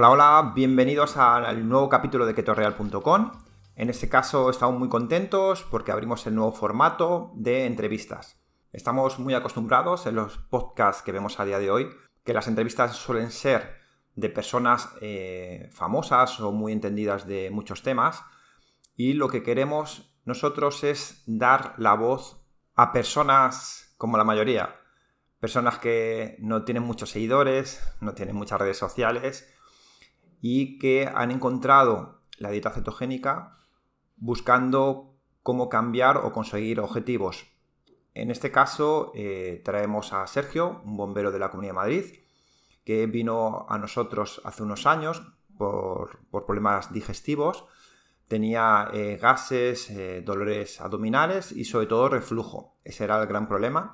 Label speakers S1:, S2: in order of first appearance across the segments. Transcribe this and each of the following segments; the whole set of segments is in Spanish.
S1: Hola, hola, bienvenidos al nuevo capítulo de ketorreal.com. En este caso estamos muy contentos porque abrimos el nuevo formato de entrevistas. Estamos muy acostumbrados en los podcasts que vemos a día de hoy que las entrevistas suelen ser de personas eh, famosas o muy entendidas de muchos temas y lo que queremos nosotros es dar la voz a personas como la mayoría, personas que no tienen muchos seguidores, no tienen muchas redes sociales y que han encontrado la dieta cetogénica buscando cómo cambiar o conseguir objetivos. En este caso eh, traemos a Sergio, un bombero de la Comunidad de Madrid, que vino a nosotros hace unos años por, problemas digestivos. Tenía eh, gases, eh, dolores abdominales y sobre todo reflujo. Ese era el gran problema.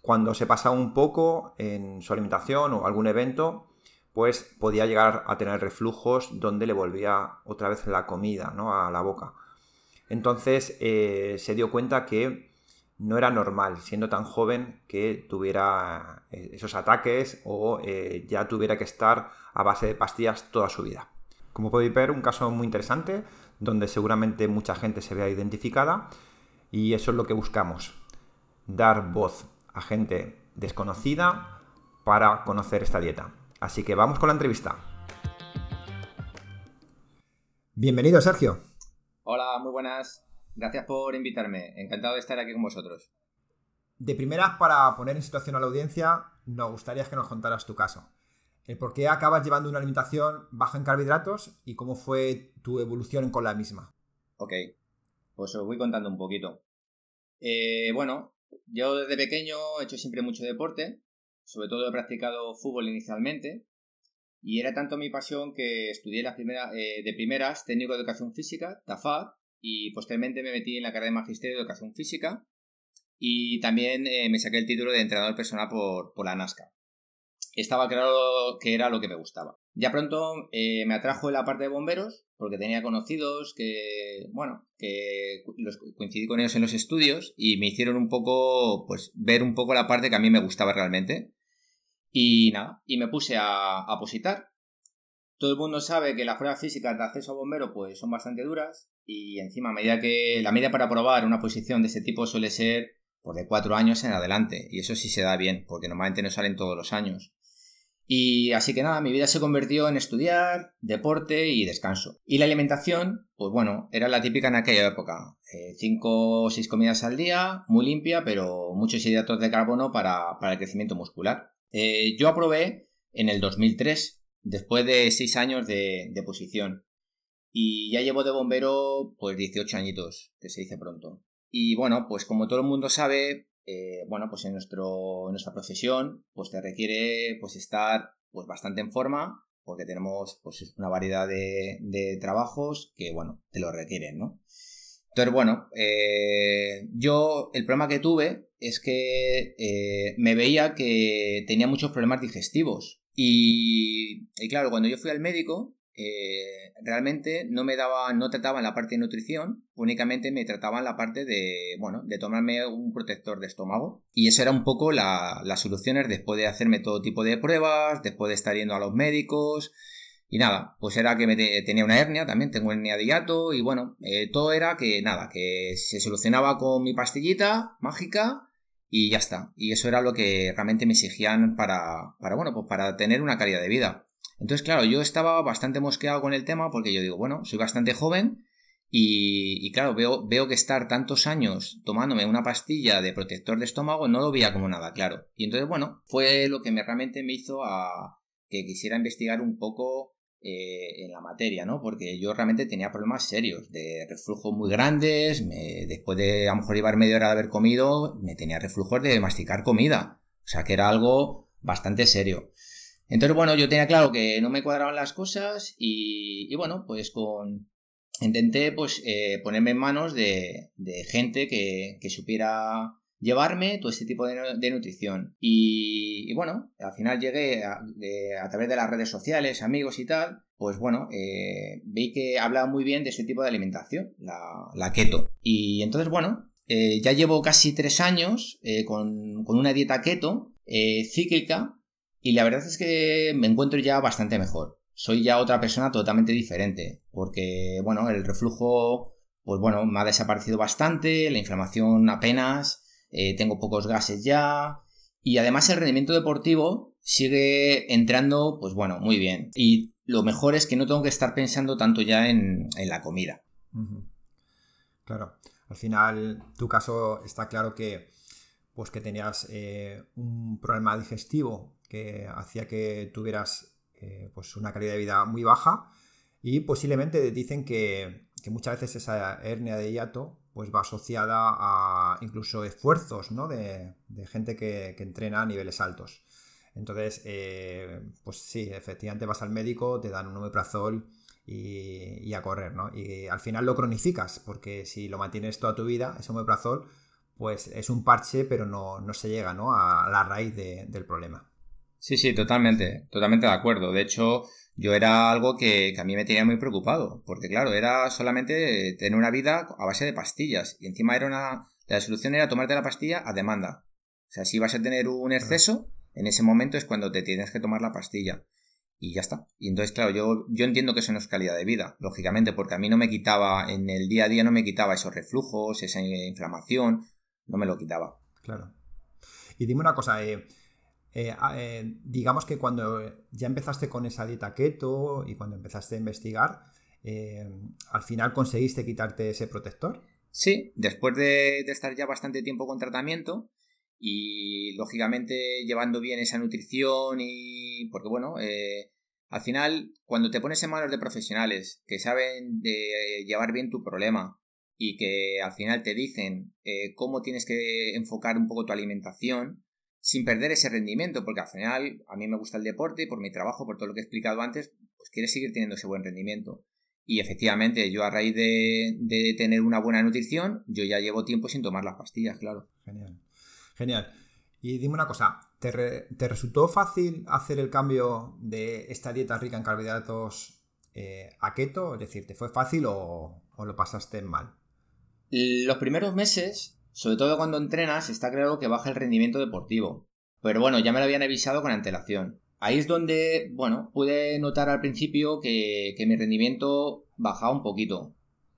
S1: Cuando se pasaba un poco en su alimentación o algún evento, pues podía llegar a tener reflujos donde le volvía otra vez la comida ¿no? a la boca. Entonces eh, se dio cuenta que no era normal, siendo tan joven, que tuviera eh, esos ataques o eh, ya tuviera que estar a base de pastillas toda su vida. Como podéis ver, un caso muy interesante donde seguramente mucha gente se vea identificada y eso es lo que buscamos, dar voz a gente desconocida para conocer esta dieta. Así que vamos con la entrevista. Bienvenido, Sergio.
S2: Hola, muy buenas. Gracias por invitarme. Encantado de estar aquí con vosotros.
S1: De primeras, para poner en situación a la audiencia, nos gustaría que nos contaras tu caso. El por qué acabas llevando una alimentación baja en carbohidratos y cómo fue tu evolución con la misma.
S2: Ok, pues os voy contando un poquito. Eh, bueno, yo desde pequeño he hecho siempre mucho deporte sobre todo he practicado fútbol inicialmente y era tanto mi pasión que estudié la primera, eh, de primeras técnico de educación física, TAFAD, y posteriormente me metí en la carrera de magisterio de educación física y también eh, me saqué el título de entrenador personal por, por la NASCAR. Estaba claro que era lo que me gustaba. Ya pronto eh, me atrajo la parte de bomberos porque tenía conocidos que, bueno, que los, coincidí con ellos en los estudios y me hicieron un poco, pues, ver un poco la parte que a mí me gustaba realmente. Y nada, y me puse a, a positar. Todo el mundo sabe que las pruebas físicas de acceso a bombero pues son bastante duras y encima a medida que la media para probar una posición de ese tipo suele ser por de cuatro años en adelante y eso sí se da bien porque normalmente no salen todos los años. Y así que nada, mi vida se convirtió en estudiar, deporte y descanso. Y la alimentación, pues bueno, era la típica en aquella época. Eh, cinco o seis comidas al día, muy limpia, pero muchos hidratos de carbono para, para el crecimiento muscular. Eh, yo aprobé en el 2003, después de seis años de, posición. Y ya llevo de bombero pues 18 añitos, que se dice pronto. Y bueno, pues como todo el mundo sabe, eh, bueno, pues en, nuestro, nuestra profesión, pues te requiere pues estar pues bastante en forma, porque tenemos pues una variedad de, de trabajos que, bueno, te lo requieren, ¿no? Entonces, bueno, eh, yo el problema que tuve es que eh, me veía que tenía muchos problemas digestivos. Y, claro, cuando yo fui al médico, eh, realmente no me daba, no trataban la parte de nutrición, únicamente me trataban la parte de, bueno, de tomarme un protector de estómago. Y eso era un poco la, las soluciones después de hacerme todo tipo de pruebas, después de estar yendo a los médicos, y nada, pues era que tenía una hernia, también tengo hernia de hiato, y bueno, eh, todo era que nada, que se solucionaba con mi pastillita mágica y ya está. Y eso era lo que realmente me exigían para, para bueno, pues para tener una calidad de vida. Entonces, claro, yo estaba bastante mosqueado con el tema porque yo digo, bueno, soy bastante joven y, y, claro, veo, veo que estar tantos años tomándome una pastilla de protector de estómago no lo veía como nada claro. Y entonces, bueno, fue lo que me, realmente me hizo a que quisiera investigar un poco eh, en la materia, ¿no? Porque yo realmente tenía problemas serios, de reflujos muy grandes, después de a lo mejor llevar media hora de haber comido, me tenía reflujos de masticar comida, o sea que era algo bastante serio. Entonces, bueno, yo tenía claro que no me cuadraban las cosas y, bueno, pues con... Intenté pues eh, ponerme en manos de, gente que, que supiera llevarme todo este tipo de, nutrición. Y, bueno, al final llegué a, través de las redes sociales, amigos y tal, pues bueno, eh, vi que hablaba muy bien de este tipo de alimentación, la, keto. Y entonces, bueno, eh, ya llevo casi tres años eh, con, una dieta keto cíclica y la verdad es que me encuentro ya bastante mejor. Soy ya otra persona totalmente diferente, porque, bueno, el reflujo, pues bueno, me ha desaparecido bastante, la inflamación apenas, eh, tengo pocos gases ya, y además el rendimiento deportivo sigue entrando, pues bueno, muy bien. Y lo mejor es que no tengo que estar pensando tanto ya en, la comida.
S1: Claro, al final tu caso está claro que pues que tenías eh, un problema digestivo que hacía que tuvieras eh, pues una calidad de vida muy baja y posiblemente dicen que, muchas veces esa hernia de hiato pues va asociada a incluso esfuerzos de, gente que, entrena a niveles altos. Entonces, eh, pues sí, efectivamente vas al médico, te dan un omeprazol y, y, a correr, ¿no? Y al final lo cronificas, porque si lo mantienes toda tu vida, ese omeprazol, pues es un parche, pero no, se llega ¿no? a la raíz del problema.
S2: Sí, sí, totalmente, totalmente de acuerdo. De hecho, yo era algo que, a mí me tenía muy preocupado, porque claro, era solamente tener una vida a base de pastillas, y encima era una... La solución era tomarte la pastilla a demanda. O sea, si vas a tener un exceso, en ese momento es cuando te tienes que tomar la pastilla. Y ya está. Y entonces, claro, yo, yo entiendo que eso no es calidad de vida, lógicamente, porque a mí no me quitaba, en el día a día no me quitaba esos reflujos, esa inflamación, no me lo quitaba.
S1: Claro. Y dime una cosa, eh, eh, eh, digamos que cuando ya empezaste con esa dieta keto y cuando empezaste a investigar, eh, al final conseguiste quitarte ese protector.
S2: Sí, después de, estar ya bastante tiempo con tratamiento y lógicamente llevando bien esa nutrición y porque bueno, al final cuando te pones en manos de profesionales que saben de llevar bien tu problema y que al final te dicen cómo tienes que enfocar un poco tu alimentación, sin perder ese rendimiento, porque al final a mí me gusta el deporte y por mi trabajo, por todo lo que he explicado antes, pues quieres seguir teniendo ese buen rendimiento. Y efectivamente, yo a raíz de, tener una buena nutrición, yo ya llevo tiempo sin tomar las pastillas, claro.
S1: Genial. Genial. Y dime una cosa, ¿te, resultó fácil hacer el cambio de esta dieta rica en carbohidratos eh, a keto? Es decir, ¿te fue fácil o, o lo pasaste mal?
S2: Los primeros meses sobre todo cuando entrenas, está claro que baja el rendimiento deportivo. Pero bueno, ya me lo habían avisado con antelación. Ahí es donde, bueno, pude notar al principio que, mi rendimiento bajaba un poquito.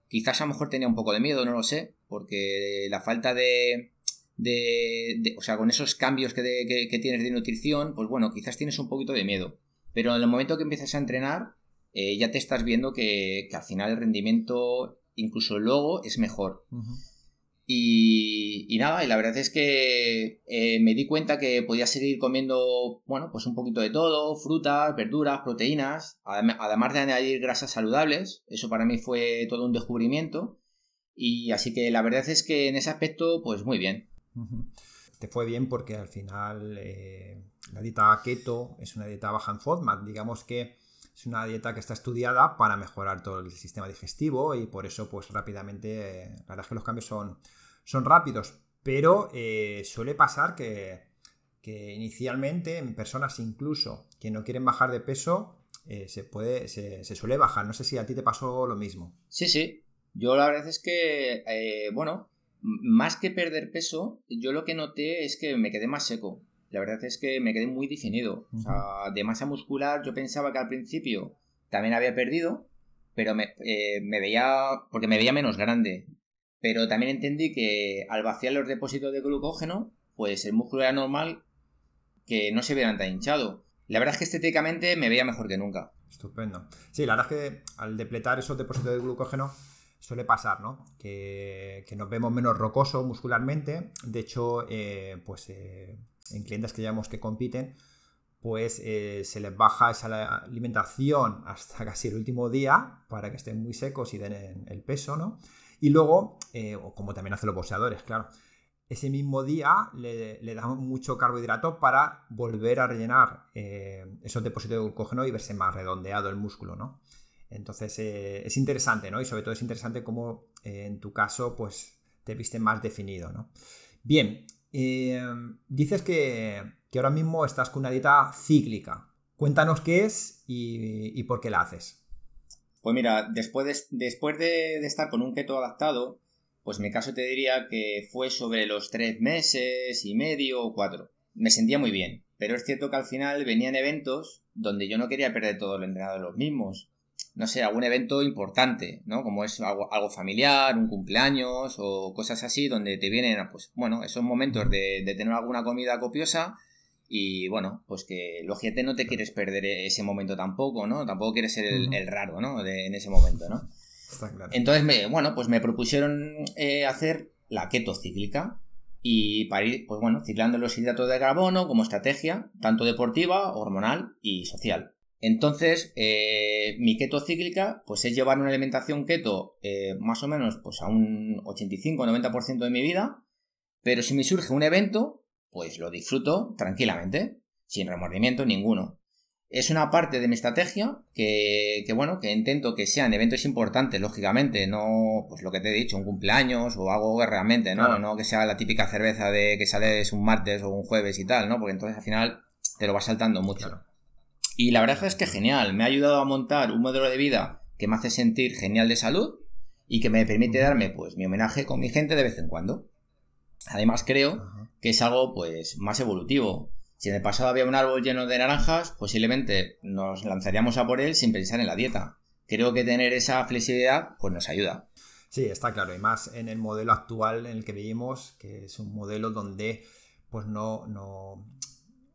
S2: Quizás a lo mejor tenía un poco de miedo, no lo sé, porque la falta de, de, o sea, con esos cambios que, que, tienes de nutrición, pues bueno, quizás tienes un poquito de miedo. Pero en el momento que empiezas a entrenar, eh, ya te estás viendo que, al final el rendimiento, incluso luego, es mejor. Y, nada, y la verdad es que eh, me di cuenta que podía seguir comiendo, bueno, pues un poquito de todo, frutas, verduras, proteínas, además de añadir grasas saludables. Eso para mí fue todo un descubrimiento. Y así que la verdad es que en ese aspecto, pues muy bien.
S1: Te fue bien porque al final eh, la dieta keto es una dieta baja en FODMAP. Digamos que es una dieta que está estudiada para mejorar todo el sistema digestivo y por eso pues rápidamente, eh, la verdad es que los cambios son son rápidos, pero eh, suele pasar que, inicialmente en personas incluso que no quieren bajar de peso, eh, se, puede, se, suele bajar. No sé si a ti te pasó lo mismo.
S2: Sí, sí. Yo la verdad es que, eh, bueno, más que perder peso, yo lo que noté es que me quedé más seco. La verdad es que me quedé muy definido. O sea, de masa muscular yo pensaba que al principio también había perdido, pero me, me veía, porque me veía menos grande. Pero también entendí que al vaciar los depósitos de glucógeno, pues el músculo era normal que no se vieran tan hinchado. La verdad es que estéticamente me veía mejor que nunca.
S1: Estupendo. Sí, la verdad es que al depletar esos depósitos de glucógeno suele pasar, ¿no? Que, nos vemos menos rocosos muscularmente. De hecho, eh, pues eh, en clientes que llamamos que compiten, pues eh, se les baja esa alimentación hasta casi el último día para que estén muy secos y den el peso, ¿no? Y luego, eh, como también hacen los boxeadores, claro, ese mismo día le, le mucho carbohidrato para volver a rellenar eh, esos depósitos de glucógeno y verse más redondeado el músculo, ¿no? Entonces eh, es interesante, ¿no? Y sobre todo es interesante cómo en tu caso, pues te viste más definido, ¿no? Bien, dices que, ahora mismo estás con una dieta cíclica. Cuéntanos qué es y por qué la haces.
S2: Pues mira, después de, después de, estar con un keto adaptado, pues mi caso te diría que fue sobre los tres meses y medio o cuatro. Me sentía muy bien, pero es cierto que al final venían eventos donde yo no quería perder todo el entrenado de los mismos. No sé, algún evento importante, ¿no? Como es algo, familiar, un cumpleaños o cosas así, donde te vienen, pues bueno, esos momentos de, tener alguna comida copiosa y bueno, pues que lógicamente no te quieres perder ese momento tampoco, ¿no? Tampoco quieres ser el, raro, ¿no? en ese momento, ¿no? Entonces, me, bueno, pues me propusieron eh, hacer la keto cíclica, y para ir, pues bueno, ciclando los hidratos de carbono como estrategia, tanto deportiva, hormonal y social. Entonces, eh, mi keto cíclica, pues es llevar una alimentación keto eh, más o menos pues a un 85-90% de mi vida, pero si me surge un evento, pues lo disfruto tranquilamente, sin remordimiento ninguno es una parte de mi estrategia que, bueno, que intento que sean eventos importantes, lógicamente, no, pues lo que te he dicho, un cumpleaños o algo realmente, ¿no? No que sea la típica cerveza de que sales un martes o un jueves y tal, ¿no? Porque entonces al final te lo vas saltando mucho. Y la verdad es que genial, me ha ayudado a montar un modelo de vida que me hace sentir genial de salud y que me permite darme, pues, mi homenaje con mi gente de vez en cuando. Además creo que es algo, pues, más evolutivo si en el pasado había un árbol lleno de naranjas, posiblemente nos lanzaríamos a por él sin pensar en la dieta. Creo que tener esa flexibilidad pues nos ayuda.
S1: Sí, está claro, y más en el modelo actual en el que vivimos, que es un modelo donde pues no, no,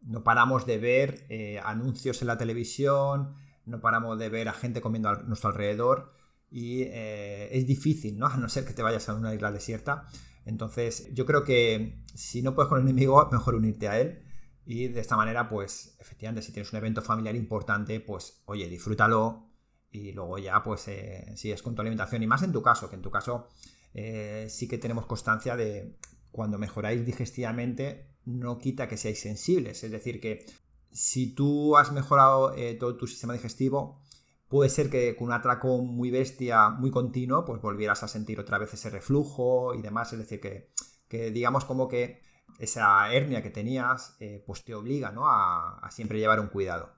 S1: no paramos de ver eh, anuncios en la televisión, no paramos de ver a gente comiendo a nuestro alrededor y eh, es difícil, ¿no? A no ser que te vayas a una isla desierta. Entonces, yo creo que si no puedes con el enemigo, mejor unirte a él y de esta manera, pues efectivamente, si tienes un evento familiar importante, pues oye, disfrútalo y luego ya pues eh, sigues con tu alimentación. Y más en tu caso, que en tu caso eh, sí que tenemos constancia de cuando mejoráis digestivamente, no quita que seáis sensibles. Es decir, que si tú has mejorado eh, todo tu sistema digestivo, puede ser que con un atraco muy bestia, muy continuo, pues volvieras a sentir otra vez ese reflujo y demás. Es decir, que, que digamos como que esa hernia que tenías, eh, pues te obliga ¿no? a, siempre llevar un cuidado.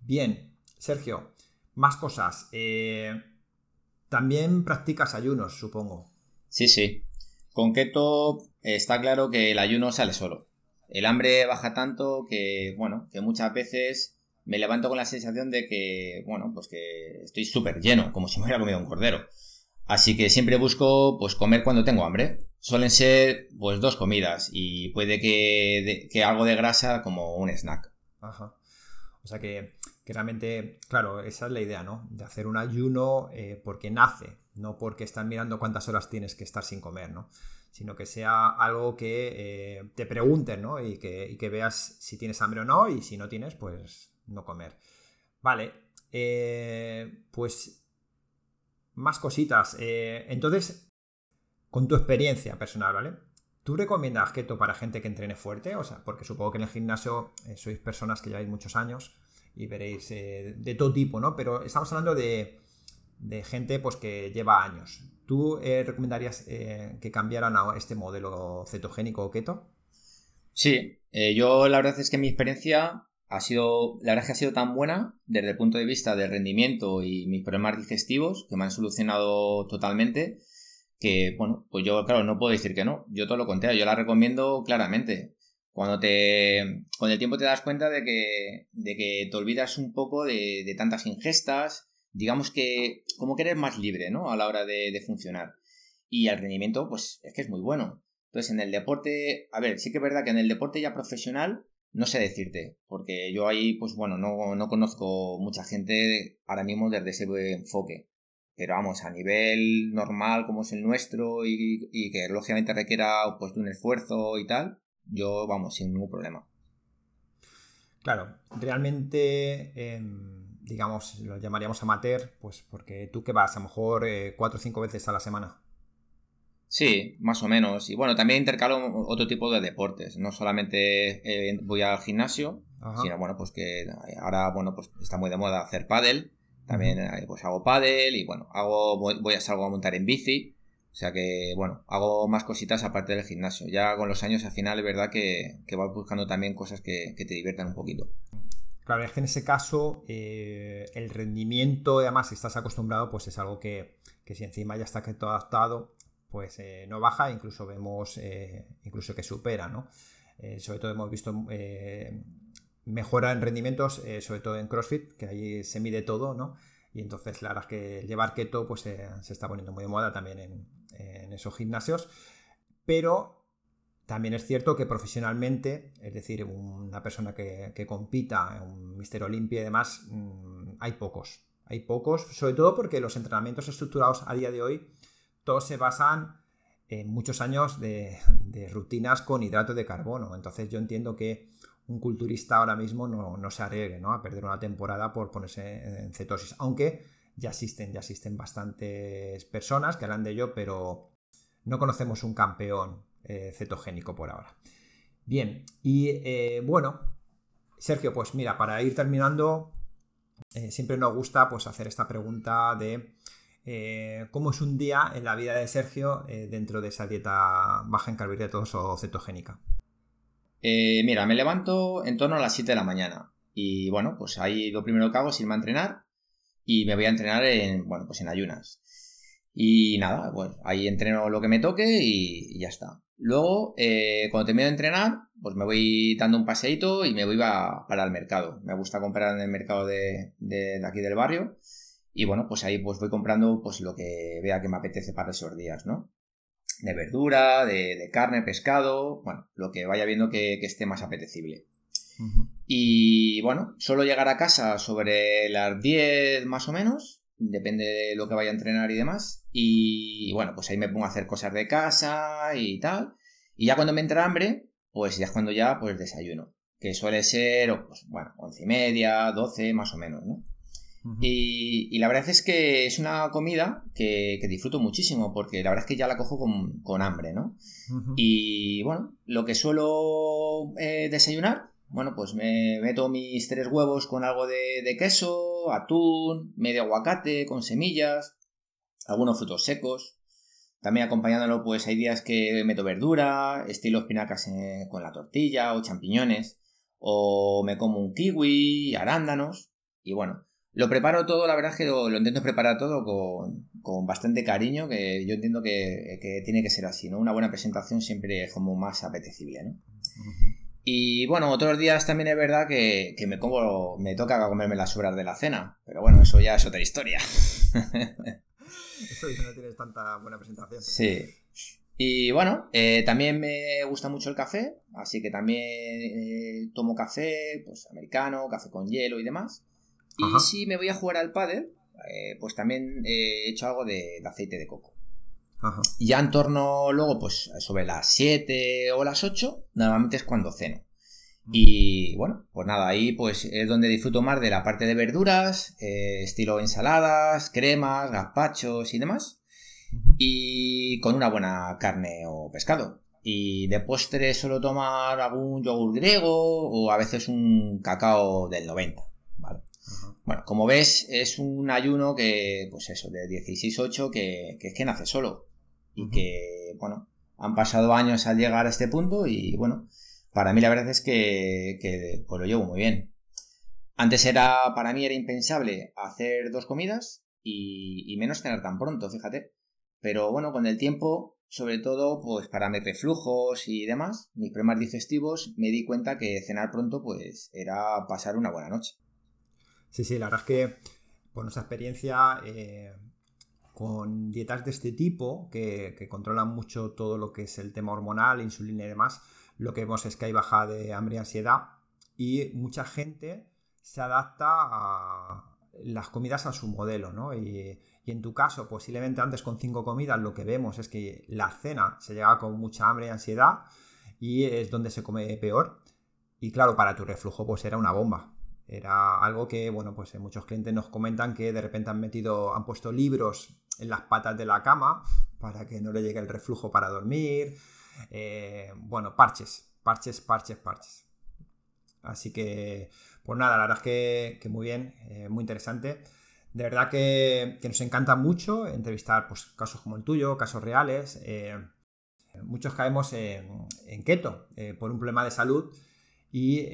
S1: Bien, Sergio, más cosas. Eh, también practicas ayunos, supongo.
S2: Sí, sí. Con keto está claro que el ayuno sale solo. El hambre baja tanto que, bueno, que muchas veces me levanto con la sensación de que, bueno, pues que estoy súper lleno, como si me hubiera comido un cordero. Así que siempre busco, pues, comer cuando tengo hambre suelen ser pues dos comidas y puede que, algo de grasa como un snack.
S1: Ajá. O sea que, realmente, claro, esa es la idea, ¿no? De hacer un ayuno eh, porque nace, no porque estás mirando cuántas horas tienes que estar sin comer, ¿no? Sino que sea algo que eh, te pregunten, ¿no? Y que, que, veas si tienes hambre o no y si no tienes, pues no comer. Vale, eh, pues más cositas. entonces, con tu experiencia personal, ¿vale? ¿Tú recomiendas keto para gente que entrene fuerte? O sea, porque supongo que en el gimnasio eh, sois personas que lleváis muchos años y veréis eh, de todo tipo, ¿no? Pero estamos hablando de, gente pues, que lleva años. ¿Tú eh, recomendarías que cambiaran a este modelo cetogénico o keto?
S2: Sí, yo la verdad es que mi experiencia ha sido, la verdad es que ha sido tan buena desde el punto de vista del rendimiento y mis problemas digestivos que me han solucionado totalmente que, bueno, pues yo, claro, no puedo decir que no. Yo todo lo contrario, yo la recomiendo claramente. Cuando te, con el tiempo te das cuenta de que, de que te olvidas un poco de, tantas ingestas, digamos que como que eres más libre, ¿no? A la hora de, de funcionar. Y el rendimiento, pues es que es muy bueno. Entonces, en el deporte, a ver, sí que es verdad que en el deporte ya profesional, no sé decirte, porque yo ahí, pues bueno, no, no conozco mucha gente ahora mismo desde ese enfoque. Pero vamos, a nivel normal como es el nuestro y, que lógicamente requiera pues un esfuerzo y tal, yo vamos, sin ningún problema.
S1: Claro, realmente, em, digamos, lo llamaríamos amateur, pues porque tú que vas a lo mejor eh, cuatro o cinco veces a la semana.
S2: Sí, más o menos. Y bueno, también intercalo otro tipo de deportes. No solamente eh, voy al gimnasio, sino bueno, pues que ahora, bueno, pues está muy de moda hacer pádel. También eh, pues hago pádel y bueno, hago voy a salgo a montar en bici. O sea que, bueno, hago más cositas aparte del gimnasio. Ya con los años al final es verdad que, que vas buscando también cosas que, te diviertan un poquito.
S1: Claro, es que en ese caso eh, el rendimiento, además, si estás acostumbrado, pues es algo que, si encima ya está todo adaptado, pues eh, no baja, incluso vemos incluso que supera, ¿no? sobre todo hemos visto mejora en rendimientos, sobre todo en CrossFit, que ahí se mide todo, ¿no? Y entonces la verdad es que llevar keto pues, se está poniendo muy de moda también en, en esos gimnasios. Pero también es cierto que profesionalmente, es decir, una persona que, compita en un Mister Olimpia y demás, mm, hay pocos. Hay pocos, sobre todo porque los entrenamientos estructurados a día de hoy, todos se basan en muchos años de, rutinas con hidrato de carbono. Entonces yo entiendo que un culturista ahora mismo no, se arriesgue ¿no? a perder una temporada por ponerse en cetosis. Aunque ya existen, ya existen bastantes personas que hablan de ello, pero no conocemos un campeón eh, cetogénico por ahora. Bien, y eh, bueno, Sergio, pues mira, para ir terminando, eh, siempre nos gusta pues, hacer esta pregunta de cómo es un día en la vida de Sergio dentro de esa dieta baja en carbohidratos o cetogénica.
S2: mira, me levanto en torno a las 7 de la mañana y bueno, pues ahí lo primero que hago es irme a entrenar y me voy a entrenar en, bueno, pues en ayunas. Y nada, pues ahí entreno lo que me toque y ya está. Luego, eh, cuando termino de entrenar, pues me voy dando un paseíto y me voy para el mercado. Me gusta comprar en el mercado de, aquí del barrio. Y bueno, pues ahí pues voy comprando pues lo que vea que me apetece para esos días, ¿no? De verdura, de, carne, pescado, bueno, lo que vaya viendo que, esté más apetecible. Y bueno, suelo llegar a casa sobre las 10 más o menos depende de lo que vaya a entrenar y demás. Y, bueno, pues ahí me pongo a hacer cosas de casa y tal. Y ya cuando me entra hambre, pues ya es cuando ya pues desayuno. Que suele ser, pues, bueno, once y media, doce, más o menos, ¿no? Y, la verdad es que es una comida que, disfruto muchísimo porque la verdad es que ya la cojo con, hambre, ¿no? Y bueno, lo que suelo eh, desayunar bueno, pues me meto mis tres huevos con algo de, queso, atún, medio aguacate con semillas, algunos frutos secos. También acompañándolo, pues hay días que meto verdura, estilo espinacas con la tortilla o champiñones. O me como un kiwi, arándanos. Y bueno, lo preparo todo, la verdad es que lo, intento preparar todo con, bastante cariño, que yo entiendo que, que, tiene que ser así, ¿no? Una buena presentación siempre es como más apetecible, ¿no? Y bueno, otros días también es verdad que, me como, me toca comerme las sobras de la cena. Pero bueno, eso ya es otra historia.
S1: eso no tienes tanta buena presentación.
S2: Sí. Y bueno, eh, también me gusta mucho el café, así que también eh, tomo café, pues americano, café con hielo y demás. Y si me voy a jugar al pádel, eh, pues también he hecho algo de aceite de coco. Y ya en torno luego, pues sobre las 7 o las 8, normalmente es cuando ceno. Y bueno, pues nada, ahí pues es donde disfruto más de la parte de verduras, eh, estilo ensaladas, cremas, gazpachos y demás. Y con una buena carne o pescado. Y de postre suelo tomar algún yogur griego o a veces un cacao del 90. Bueno, como ves, es un ayuno que, pues eso, de 16-8 que, que es que nace solo y que, bueno, han pasado años al llegar a este punto y, bueno, para mí la verdad es que, que pues lo llevo muy bien. Antes era, para mí era impensable hacer dos comidas y, y menos cenar tan pronto, fíjate. Pero bueno, con el tiempo, sobre todo, pues para mis reflujos y demás, mis problemas digestivos, me di cuenta que cenar pronto, pues era pasar una buena noche.
S1: Sí, sí, la verdad es que por nuestra experiencia, eh, con dietas de este tipo, que, controlan mucho todo lo que es el tema hormonal, insulina y demás, lo que vemos es que hay baja de hambre y ansiedad y mucha gente se adapta a las comidas a su modelo, ¿no? Y, en tu caso, posiblemente antes con cinco comidas lo que vemos es que la cena se llega con mucha hambre y ansiedad y es donde se come peor. Y claro, para tu reflujo pues era una bomba. Era algo que, bueno, pues muchos clientes nos comentan que de repente han metido, han puesto libros en las patas de la cama para que no le llegue el reflujo para dormir. Eh, bueno, parches, parches, parches, parches. Así que, pues nada, la verdad es que, muy bien, eh, muy interesante. De verdad que, nos encanta mucho entrevistar pues, casos como el tuyo, casos reales. Eh, muchos caemos en, keto por un problema de salud y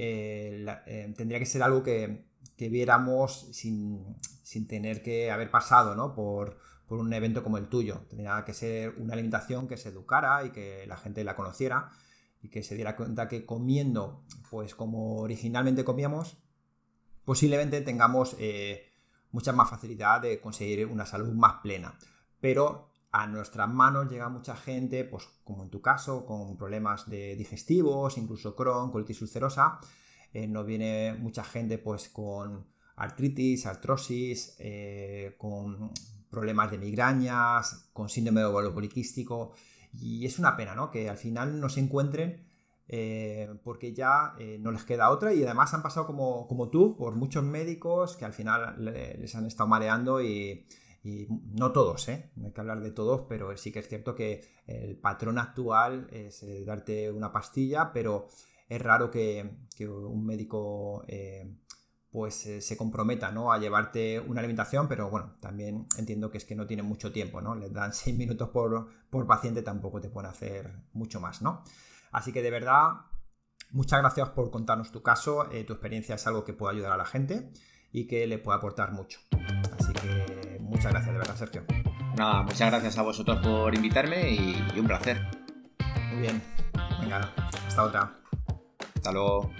S1: tendría que ser algo que, viéramos sin, sin, tener que haber pasado ¿no? por, por un evento como el tuyo. Tenía que ser una alimentación que se educara y que la gente la conociera. y que se diera cuenta que comiendo, pues como originalmente comíamos, posiblemente tengamos eh, mucha más facilidad de conseguir una salud más plena. Pero a nuestras manos llega mucha gente, pues como en tu caso, con problemas de digestivos, incluso Crohn, colitis ulcerosa. Eh, nos viene mucha gente pues con artritis, artrosis, eh, con problemas de migrañas, con síndrome de ovario poliquístico. Y es una pena, ¿no? Que al final no se encuentren eh, porque ya no les queda otra y además han pasado como, como, tú por muchos médicos que al final les han estado mareando y, no todos, ¿eh? no hay que hablar de todos, pero sí que es cierto que el patrón actual es darte una pastilla, pero es raro que, un médico pues se comprometa ¿no? a llevarte una alimentación, pero bueno, también entiendo que es que no tienen mucho tiempo, ¿no? Les dan seis minutos por, por paciente, tampoco te pueden hacer mucho más, ¿no? Así que de verdad, muchas gracias por contarnos tu caso. Eh, tu experiencia es algo que puede ayudar a la gente y que le puede aportar mucho. Muchas gracias, de verdad, Sergio.
S2: Nada, muchas gracias a vosotros por invitarme y, y un placer.
S1: Muy bien. Venga, hasta otra.
S2: Hasta luego.